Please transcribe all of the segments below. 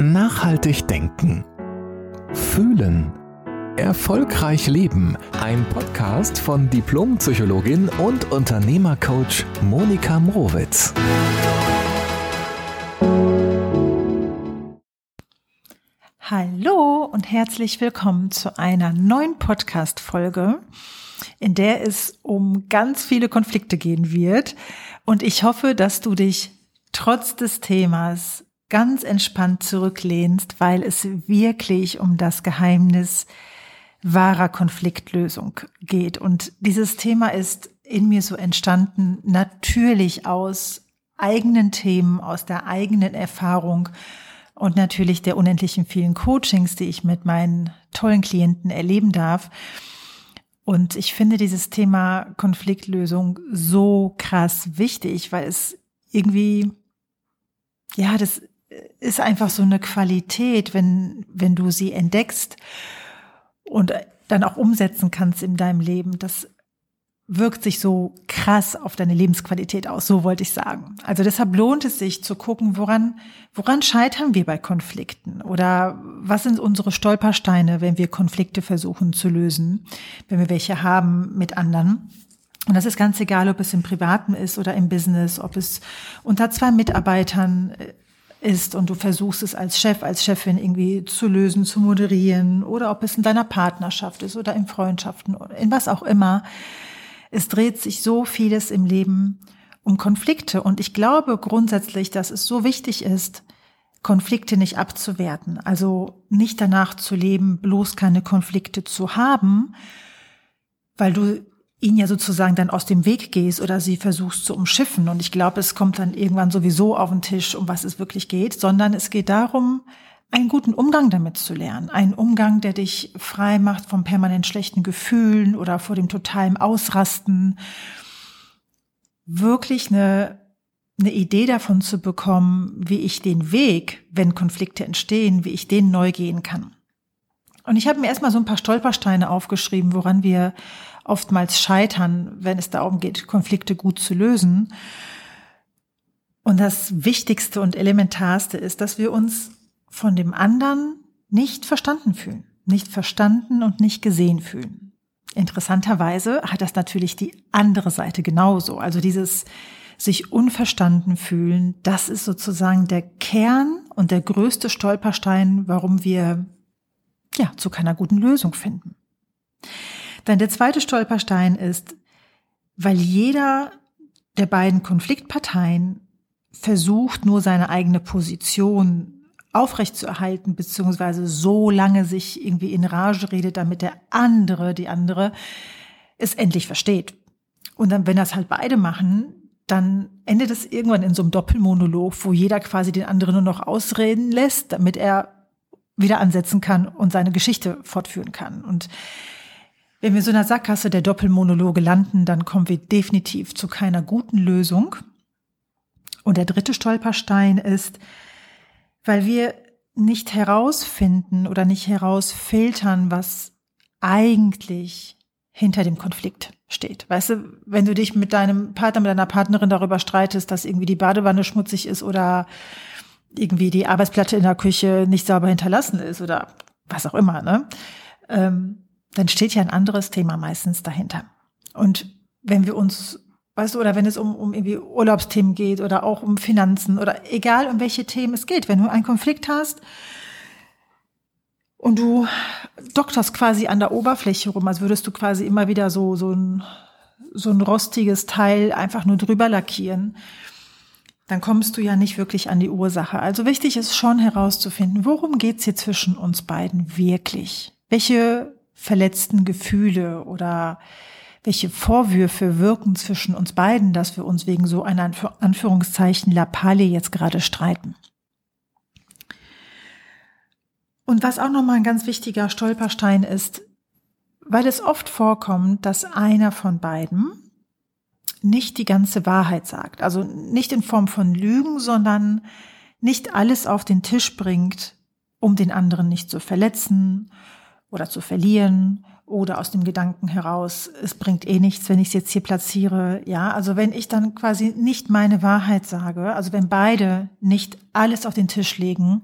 Nachhaltig denken. Fühlen. Erfolgreich leben. Ein Podcast von Diplompsychologin und Unternehmercoach Monika Mrowitz. Hallo und herzlich willkommen zu einer neuen Podcast-Folge, in der es um ganz viele Konflikte gehen wird. Und ich hoffe, dass du dich trotz des Themas ganz entspannt zurücklehnst, weil es wirklich um das Geheimnis wahrer Konfliktlösung geht. Und dieses Thema ist in mir so entstanden, natürlich aus eigenen Themen, aus der eigenen Erfahrung und natürlich der unendlichen vielen Coachings, die ich mit meinen tollen Klienten erleben darf. Und ich finde dieses Thema Konfliktlösung so krass wichtig, weil es irgendwie, ja, das ist einfach so eine Qualität, wenn, wenn du sie entdeckst und dann auch umsetzen kannst in deinem Leben. Das wirkt sich so krass auf deine Lebensqualität aus, so wollte ich sagen. Also deshalb lohnt es sich zu gucken, woran, woran scheitern wir bei Konflikten oder was sind unsere Stolpersteine, wenn wir Konflikte versuchen zu lösen, wenn wir welche haben mit anderen. Und das ist ganz egal, ob es im Privaten ist oder im Business, ob es unter zwei Mitarbeitern ist und du versuchst es als Chef, als Chefin irgendwie zu lösen, zu moderieren oder ob es in deiner Partnerschaft ist oder in Freundschaften, in was auch immer. Es dreht sich so vieles im Leben um Konflikte und ich glaube grundsätzlich, dass es so wichtig ist, Konflikte nicht abzuwerten, also nicht danach zu leben, bloß keine Konflikte zu haben, weil du ihn ja sozusagen dann aus dem Weg gehst oder sie versuchst zu umschiffen. Und ich glaube, es kommt dann irgendwann sowieso auf den Tisch, um was es wirklich geht, sondern es geht darum, einen guten Umgang damit zu lernen. Einen Umgang, der dich frei macht von permanent schlechten Gefühlen oder vor dem totalen Ausrasten. Wirklich eine, eine Idee davon zu bekommen, wie ich den Weg, wenn Konflikte entstehen, wie ich den neu gehen kann. Und ich habe mir erstmal so ein paar Stolpersteine aufgeschrieben, woran wir oftmals scheitern, wenn es darum geht, Konflikte gut zu lösen. Und das Wichtigste und Elementarste ist, dass wir uns von dem anderen nicht verstanden fühlen, nicht verstanden und nicht gesehen fühlen. Interessanterweise hat das natürlich die andere Seite genauso. Also dieses sich unverstanden fühlen, das ist sozusagen der Kern und der größte Stolperstein, warum wir ja zu keiner guten Lösung finden. Dann der zweite Stolperstein ist, weil jeder der beiden Konfliktparteien versucht, nur seine eigene Position aufrechtzuerhalten, beziehungsweise so lange sich irgendwie in Rage redet, damit der andere, die andere, es endlich versteht. Und dann, wenn das halt beide machen, dann endet es irgendwann in so einem Doppelmonolog, wo jeder quasi den anderen nur noch ausreden lässt, damit er wieder ansetzen kann und seine Geschichte fortführen kann. Und wenn wir so in der Sackgasse der Doppelmonologe landen, dann kommen wir definitiv zu keiner guten Lösung. Und der dritte Stolperstein ist, weil wir nicht herausfinden oder nicht herausfiltern, was eigentlich hinter dem Konflikt steht. Weißt du, wenn du dich mit deinem Partner, mit deiner Partnerin darüber streitest, dass irgendwie die Badewanne schmutzig ist oder irgendwie die Arbeitsplatte in der Küche nicht sauber hinterlassen ist oder was auch immer, ne? Ähm, dann steht ja ein anderes Thema meistens dahinter. Und wenn wir uns, weißt du, oder wenn es um, um irgendwie Urlaubsthemen geht oder auch um Finanzen oder egal um welche Themen es geht, wenn du einen Konflikt hast und du dokterst quasi an der Oberfläche rum, als würdest du quasi immer wieder so, so ein, so ein rostiges Teil einfach nur drüber lackieren, dann kommst du ja nicht wirklich an die Ursache. Also wichtig ist schon herauszufinden, worum geht's hier zwischen uns beiden wirklich? Welche verletzten Gefühle oder welche Vorwürfe wirken zwischen uns beiden, dass wir uns wegen so einer Anführungszeichen Lappalie jetzt gerade streiten. Und was auch nochmal ein ganz wichtiger Stolperstein ist, weil es oft vorkommt, dass einer von beiden nicht die ganze Wahrheit sagt. Also nicht in Form von Lügen, sondern nicht alles auf den Tisch bringt, um den anderen nicht zu verletzen oder zu verlieren oder aus dem Gedanken heraus, es bringt eh nichts, wenn ich es jetzt hier platziere. Ja, also wenn ich dann quasi nicht meine Wahrheit sage, also wenn beide nicht alles auf den Tisch legen,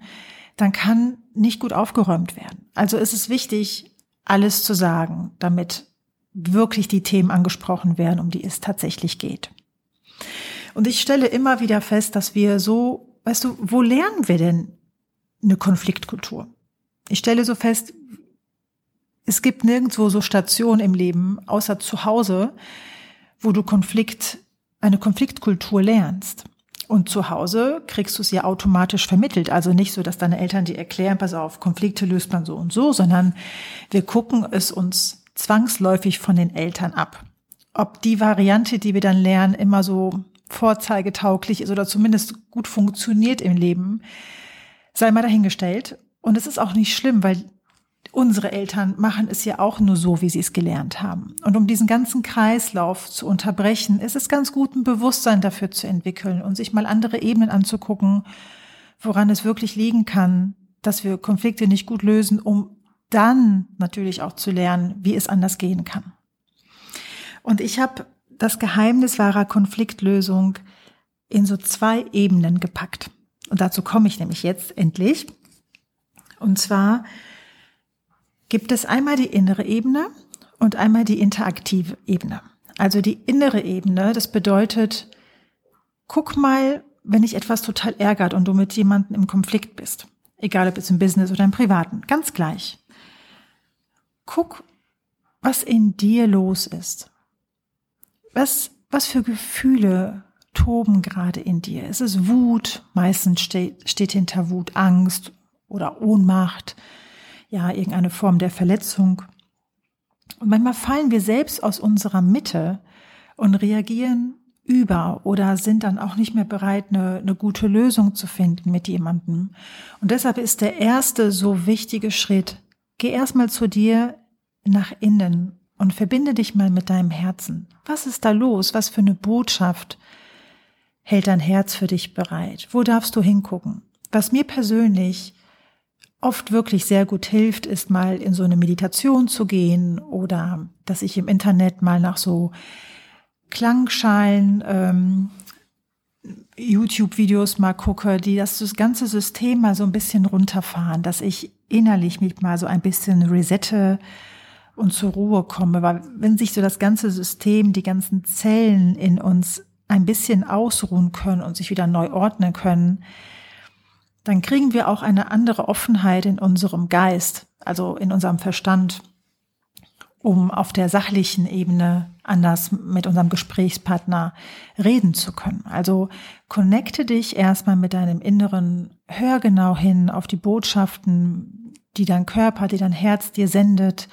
dann kann nicht gut aufgeräumt werden. Also ist es wichtig, alles zu sagen, damit wirklich die Themen angesprochen werden, um die es tatsächlich geht. Und ich stelle immer wieder fest, dass wir so, weißt du, wo lernen wir denn eine Konfliktkultur? Ich stelle so fest, es gibt nirgendwo so Stationen im Leben, außer zu Hause, wo du Konflikt, eine Konfliktkultur lernst. Und zu Hause kriegst du es ja automatisch vermittelt. Also nicht so, dass deine Eltern dir erklären, pass auf, Konflikte löst man so und so, sondern wir gucken es uns zwangsläufig von den Eltern ab. Ob die Variante, die wir dann lernen, immer so vorzeigetauglich ist oder zumindest gut funktioniert im Leben, sei mal dahingestellt. Und es ist auch nicht schlimm, weil unsere Eltern machen es ja auch nur so, wie sie es gelernt haben. Und um diesen ganzen Kreislauf zu unterbrechen, ist es ganz gut, ein Bewusstsein dafür zu entwickeln und sich mal andere Ebenen anzugucken, woran es wirklich liegen kann, dass wir Konflikte nicht gut lösen, um dann natürlich auch zu lernen, wie es anders gehen kann. Und ich habe das Geheimnis wahrer Konfliktlösung in so zwei Ebenen gepackt. Und dazu komme ich nämlich jetzt endlich. Und zwar gibt es einmal die innere Ebene und einmal die interaktive Ebene. Also die innere Ebene, das bedeutet, guck mal, wenn dich etwas total ärgert und du mit jemandem im Konflikt bist, egal ob es im Business oder im Privaten, ganz gleich. Guck, was in dir los ist. Was, was für Gefühle toben gerade in dir? Ist es Wut? Meistens steht, steht hinter Wut Angst oder Ohnmacht ja, irgendeine Form der Verletzung. Und manchmal fallen wir selbst aus unserer Mitte und reagieren über oder sind dann auch nicht mehr bereit, eine, eine gute Lösung zu finden mit jemandem. Und deshalb ist der erste so wichtige Schritt, geh erstmal zu dir nach innen und verbinde dich mal mit deinem Herzen. Was ist da los? Was für eine Botschaft hält dein Herz für dich bereit? Wo darfst du hingucken? Was mir persönlich oft wirklich sehr gut hilft, ist mal in so eine Meditation zu gehen oder dass ich im Internet mal nach so Klangschalen ähm, YouTube-Videos mal gucke, die das, das ganze System mal so ein bisschen runterfahren, dass ich innerlich mich mal so ein bisschen resette und zur Ruhe komme. Weil wenn sich so das ganze System, die ganzen Zellen in uns ein bisschen ausruhen können und sich wieder neu ordnen können, dann kriegen wir auch eine andere Offenheit in unserem Geist, also in unserem Verstand, um auf der sachlichen Ebene anders mit unserem Gesprächspartner reden zu können. Also connecte dich erstmal mit deinem Inneren, hör genau hin auf die Botschaften, die dein Körper, die dein Herz dir sendet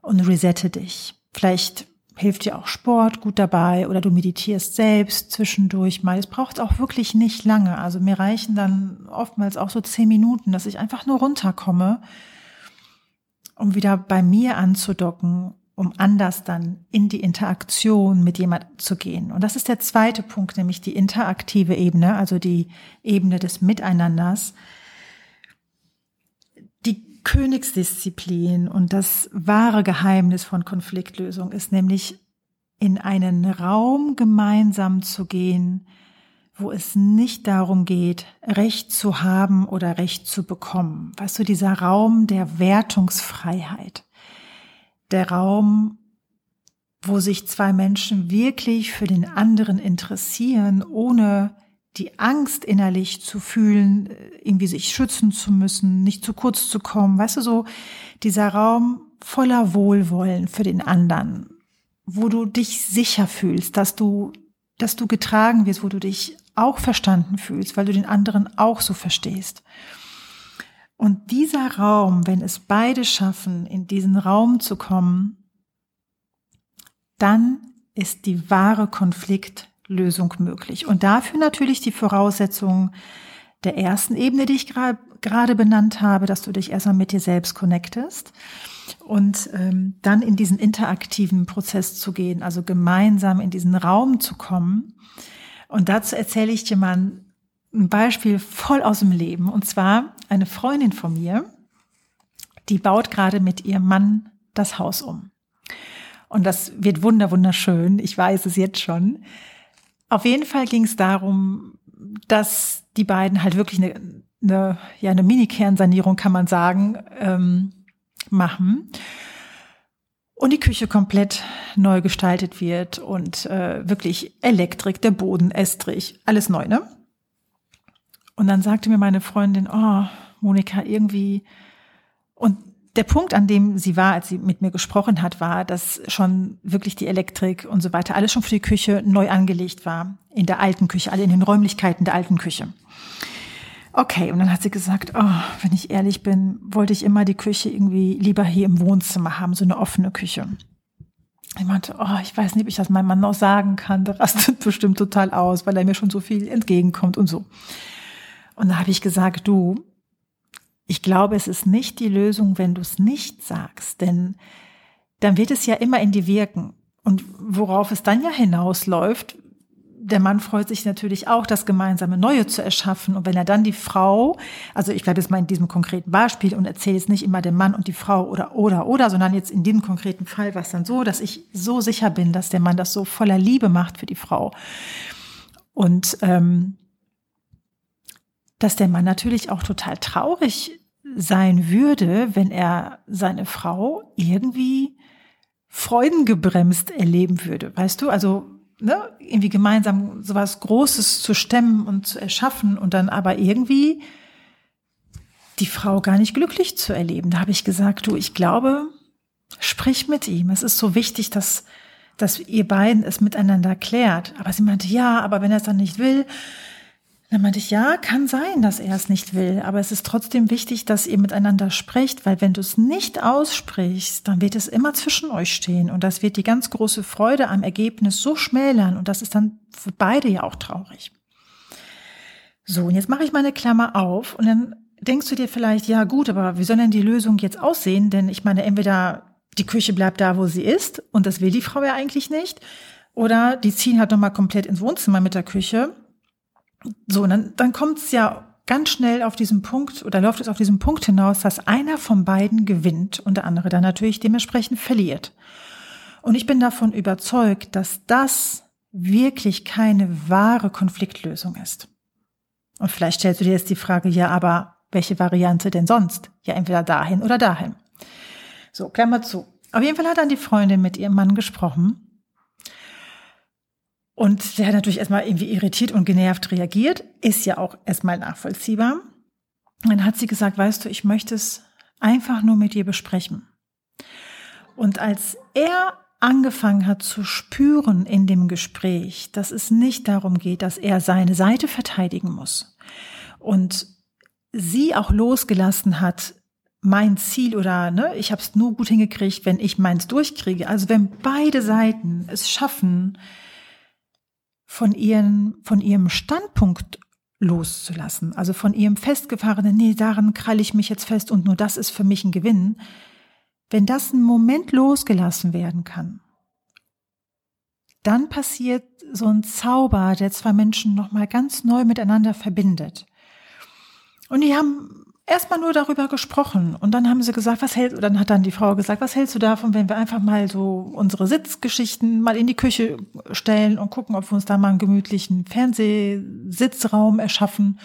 und resette dich. Vielleicht hilft dir auch Sport gut dabei oder du meditierst selbst zwischendurch mal. Es braucht auch wirklich nicht lange. Also mir reichen dann oftmals auch so zehn Minuten, dass ich einfach nur runterkomme, um wieder bei mir anzudocken, um anders dann in die Interaktion mit jemand zu gehen. Und das ist der zweite Punkt, nämlich die interaktive Ebene, also die Ebene des Miteinanders. Königsdisziplin und das wahre Geheimnis von Konfliktlösung ist nämlich in einen Raum gemeinsam zu gehen, wo es nicht darum geht, Recht zu haben oder Recht zu bekommen. Weißt du, dieser Raum der Wertungsfreiheit, der Raum, wo sich zwei Menschen wirklich für den anderen interessieren, ohne die Angst innerlich zu fühlen, irgendwie sich schützen zu müssen, nicht zu kurz zu kommen. Weißt du, so dieser Raum voller Wohlwollen für den anderen, wo du dich sicher fühlst, dass du, dass du getragen wirst, wo du dich auch verstanden fühlst, weil du den anderen auch so verstehst. Und dieser Raum, wenn es beide schaffen, in diesen Raum zu kommen, dann ist die wahre Konflikt Lösung möglich. Und dafür natürlich die Voraussetzung der ersten Ebene, die ich gerade benannt habe, dass du dich erstmal mit dir selbst connectest und ähm, dann in diesen interaktiven Prozess zu gehen, also gemeinsam in diesen Raum zu kommen. Und dazu erzähle ich dir mal ein Beispiel voll aus dem Leben. Und zwar eine Freundin von mir, die baut gerade mit ihrem Mann das Haus um. Und das wird wunder wunderschön. Ich weiß es jetzt schon. Auf jeden Fall ging es darum, dass die beiden halt wirklich eine, eine ja, eine Mini-Kernsanierung, kann man sagen, ähm, machen und die Küche komplett neu gestaltet wird und äh, wirklich Elektrik, der Boden, Estrich, alles neu, ne? Und dann sagte mir meine Freundin, oh, Monika, irgendwie, und der Punkt, an dem sie war, als sie mit mir gesprochen hat, war, dass schon wirklich die Elektrik und so weiter, alles schon für die Küche neu angelegt war. In der alten Küche, alle in den Räumlichkeiten der alten Küche. Okay, und dann hat sie gesagt, oh, wenn ich ehrlich bin, wollte ich immer die Küche irgendwie lieber hier im Wohnzimmer haben, so eine offene Küche. Ich meinte, oh, ich weiß nicht, ob ich das meinem Mann noch sagen kann. Der rastet bestimmt total aus, weil er mir schon so viel entgegenkommt und so. Und da habe ich gesagt, du, ich glaube, es ist nicht die Lösung, wenn du es nicht sagst, denn dann wird es ja immer in dir wirken. Und worauf es dann ja hinausläuft, der Mann freut sich natürlich auch, das gemeinsame Neue zu erschaffen. Und wenn er dann die Frau, also ich bleibe jetzt mal in diesem konkreten Beispiel und erzähle jetzt nicht immer dem Mann und die Frau oder oder oder, sondern jetzt in diesem konkreten Fall war es dann so, dass ich so sicher bin, dass der Mann das so voller Liebe macht für die Frau. Und ähm, dass der Mann natürlich auch total traurig sein würde, wenn er seine Frau irgendwie freudengebremst erleben würde. Weißt du, also ne, irgendwie gemeinsam sowas Großes zu stemmen und zu erschaffen und dann aber irgendwie die Frau gar nicht glücklich zu erleben. Da habe ich gesagt, du, ich glaube, sprich mit ihm. Es ist so wichtig, dass, dass ihr beiden es miteinander klärt. Aber sie meinte, ja, aber wenn er es dann nicht will, dann meinte ich, ja, kann sein, dass er es nicht will, aber es ist trotzdem wichtig, dass ihr miteinander sprecht, weil wenn du es nicht aussprichst, dann wird es immer zwischen euch stehen und das wird die ganz große Freude am Ergebnis so schmälern und das ist dann für beide ja auch traurig. So, und jetzt mache ich meine Klammer auf und dann denkst du dir vielleicht, ja gut, aber wie soll denn die Lösung jetzt aussehen? Denn ich meine, entweder die Küche bleibt da, wo sie ist und das will die Frau ja eigentlich nicht, oder die ziehen halt nochmal komplett ins Wohnzimmer mit der Küche so, dann, dann kommt es ja ganz schnell auf diesen Punkt oder läuft es auf diesen Punkt hinaus, dass einer von beiden gewinnt und der andere dann natürlich dementsprechend verliert. Und ich bin davon überzeugt, dass das wirklich keine wahre Konfliktlösung ist. Und vielleicht stellst du dir jetzt die Frage, ja, aber welche Variante denn sonst? Ja, entweder dahin oder dahin. So, Klammer zu. Auf jeden Fall hat dann die Freundin mit ihrem Mann gesprochen und der hat natürlich erstmal irgendwie irritiert und genervt reagiert, ist ja auch erstmal nachvollziehbar. Dann hat sie gesagt, weißt du, ich möchte es einfach nur mit dir besprechen. Und als er angefangen hat zu spüren in dem Gespräch, dass es nicht darum geht, dass er seine Seite verteidigen muss und sie auch losgelassen hat, mein Ziel oder ne, ich habe es nur gut hingekriegt, wenn ich meins durchkriege. Also wenn beide Seiten es schaffen, von, ihren, von ihrem Standpunkt loszulassen, also von ihrem festgefahrenen, nee, daran kralle ich mich jetzt fest und nur das ist für mich ein Gewinn, wenn das ein Moment losgelassen werden kann, dann passiert so ein Zauber, der zwei Menschen nochmal ganz neu miteinander verbindet. Und die haben erstmal nur darüber gesprochen und dann haben sie gesagt, was hältst, dann hat dann die Frau gesagt, was hältst du davon, wenn wir einfach mal so unsere Sitzgeschichten mal in die Küche stellen und gucken, ob wir uns da mal einen gemütlichen Fernsehsitzraum erschaffen.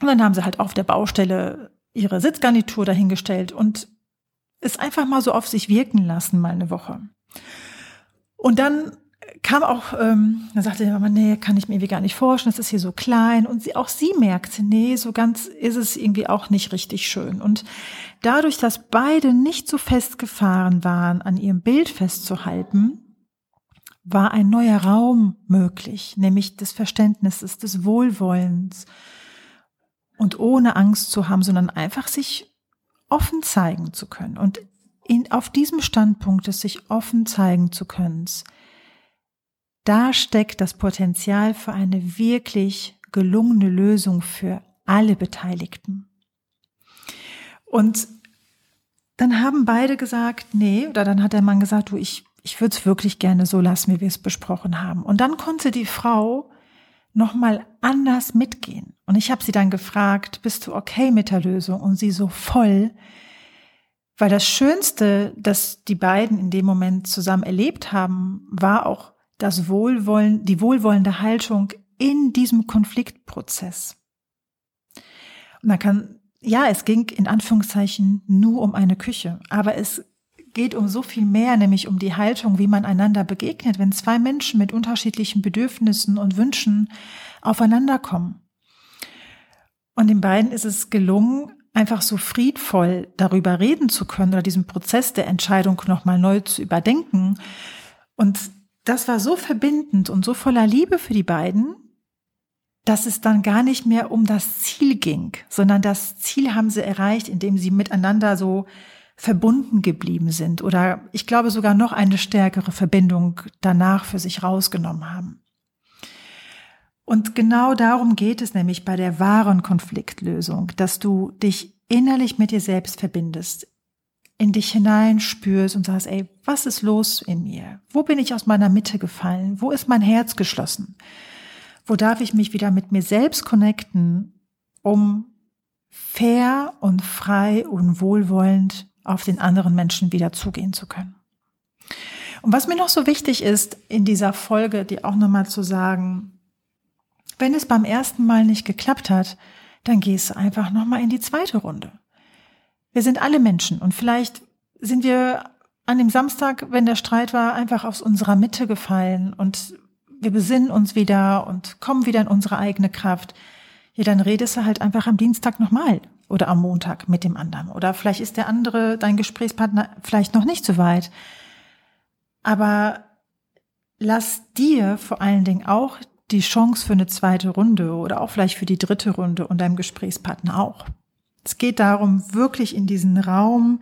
Und dann haben sie halt auf der Baustelle ihre Sitzgarnitur dahingestellt und es einfach mal so auf sich wirken lassen, mal eine Woche. Und dann kam auch, ähm, dann sagte die Mama, nee, kann ich mir irgendwie gar nicht vorstellen, das ist hier so klein. Und sie, auch sie merkte, nee, so ganz ist es irgendwie auch nicht richtig schön. Und dadurch, dass beide nicht so festgefahren waren, an ihrem Bild festzuhalten, war ein neuer Raum möglich, nämlich des Verständnisses, des Wohlwollens und ohne Angst zu haben, sondern einfach sich offen zeigen zu können. Und in, auf diesem Standpunkt des sich offen zeigen zu können, da steckt das Potenzial für eine wirklich gelungene Lösung für alle Beteiligten. Und dann haben beide gesagt, nee, oder dann hat der Mann gesagt, du, ich, ich würde es wirklich gerne so lassen, wie wir es besprochen haben. Und dann konnte die Frau nochmal anders mitgehen. Und ich habe sie dann gefragt, bist du okay mit der Lösung? Und sie so voll, weil das Schönste, das die beiden in dem Moment zusammen erlebt haben, war auch das Wohlwollen, die wohlwollende Haltung in diesem Konfliktprozess. Und man kann, ja, es ging in Anführungszeichen nur um eine Küche, aber es geht um so viel mehr, nämlich um die Haltung, wie man einander begegnet, wenn zwei Menschen mit unterschiedlichen Bedürfnissen und Wünschen aufeinander kommen. Und den beiden ist es gelungen, einfach so friedvoll darüber reden zu können oder diesen Prozess der Entscheidung nochmal neu zu überdenken. Und das war so verbindend und so voller Liebe für die beiden, dass es dann gar nicht mehr um das Ziel ging, sondern das Ziel haben sie erreicht, indem sie miteinander so verbunden geblieben sind oder ich glaube sogar noch eine stärkere Verbindung danach für sich rausgenommen haben. Und genau darum geht es nämlich bei der wahren Konfliktlösung, dass du dich innerlich mit dir selbst verbindest, in dich hinein spürst und sagst, ey, was ist los in mir? Wo bin ich aus meiner Mitte gefallen? Wo ist mein Herz geschlossen? Wo darf ich mich wieder mit mir selbst connecten, um fair und frei und wohlwollend auf den anderen Menschen wieder zugehen zu können? Und was mir noch so wichtig ist, in dieser Folge, die auch nochmal zu sagen, wenn es beim ersten Mal nicht geklappt hat, dann gehst du einfach nochmal in die zweite Runde. Wir sind alle Menschen und vielleicht sind wir an dem Samstag, wenn der Streit war, einfach aus unserer Mitte gefallen und wir besinnen uns wieder und kommen wieder in unsere eigene Kraft. Ja, dann redest du halt einfach am Dienstag nochmal oder am Montag mit dem anderen. Oder vielleicht ist der andere, dein Gesprächspartner, vielleicht noch nicht so weit. Aber lass dir vor allen Dingen auch die Chance für eine zweite Runde oder auch vielleicht für die dritte Runde und deinem Gesprächspartner auch. Es geht darum, wirklich in diesen Raum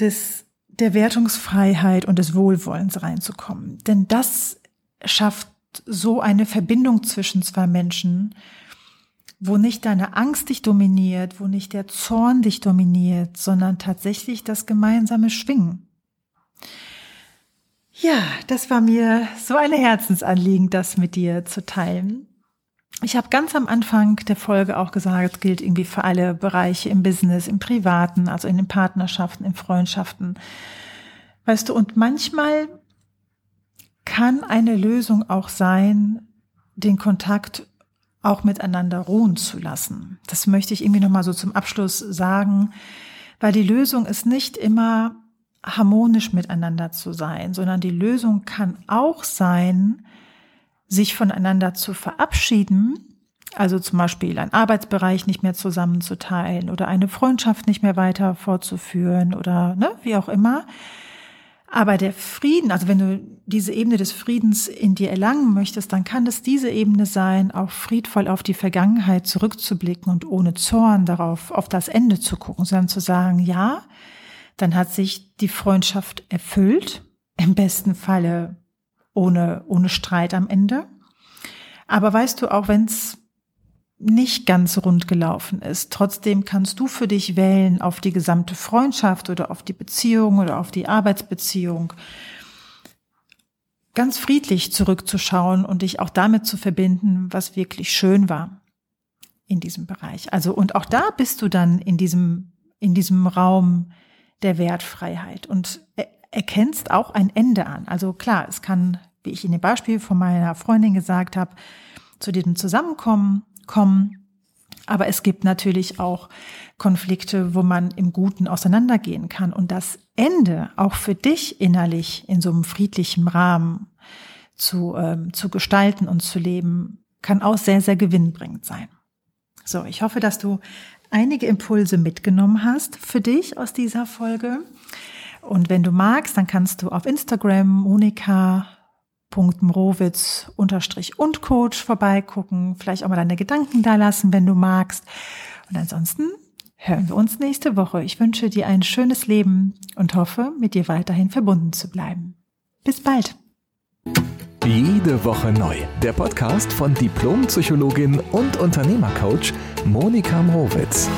des, der Wertungsfreiheit und des Wohlwollens reinzukommen. Denn das schafft so eine Verbindung zwischen zwei Menschen, wo nicht deine Angst dich dominiert, wo nicht der Zorn dich dominiert, sondern tatsächlich das gemeinsame Schwingen. Ja, das war mir so eine Herzensanliegen, das mit dir zu teilen. Ich habe ganz am Anfang der Folge auch gesagt, es gilt irgendwie für alle Bereiche im Business, im Privaten, also in den Partnerschaften, in Freundschaften. Weißt du, und manchmal kann eine Lösung auch sein, den Kontakt auch miteinander ruhen zu lassen. Das möchte ich irgendwie nochmal so zum Abschluss sagen, weil die Lösung ist nicht immer harmonisch miteinander zu sein, sondern die Lösung kann auch sein, sich voneinander zu verabschieden, also zum Beispiel einen Arbeitsbereich nicht mehr zusammenzuteilen oder eine Freundschaft nicht mehr weiter fortzuführen oder ne, wie auch immer. Aber der Frieden, also wenn du diese Ebene des Friedens in dir erlangen möchtest, dann kann es diese Ebene sein, auch friedvoll auf die Vergangenheit zurückzublicken und ohne Zorn darauf, auf das Ende zu gucken, sondern zu sagen, ja, dann hat sich die Freundschaft erfüllt, im besten Falle ohne, ohne Streit am Ende. Aber weißt du, auch wenn es nicht ganz rund gelaufen ist, trotzdem kannst du für dich wählen auf die gesamte Freundschaft oder auf die Beziehung oder auf die Arbeitsbeziehung ganz friedlich zurückzuschauen und dich auch damit zu verbinden, was wirklich schön war in diesem Bereich. Also, und auch da bist du dann in diesem, in diesem Raum der Wertfreiheit und erkennst auch ein Ende an. Also klar, es kann, wie ich in dem Beispiel von meiner Freundin gesagt habe, zu diesem Zusammenkommen kommen. Aber es gibt natürlich auch Konflikte, wo man im Guten auseinandergehen kann. Und das Ende auch für dich innerlich in so einem friedlichen Rahmen zu, ähm, zu gestalten und zu leben, kann auch sehr, sehr gewinnbringend sein. So, ich hoffe, dass du einige Impulse mitgenommen hast für dich aus dieser Folge. Und wenn du magst, dann kannst du auf Instagram monika.mrowitz unterstrich und Coach vorbeigucken, vielleicht auch mal deine Gedanken da lassen, wenn du magst. Und ansonsten hören wir uns nächste Woche. Ich wünsche dir ein schönes Leben und hoffe, mit dir weiterhin verbunden zu bleiben. Bis bald. Jede Woche neu. Der Podcast von Diplompsychologin und Unternehmercoach Monika Mrowitz.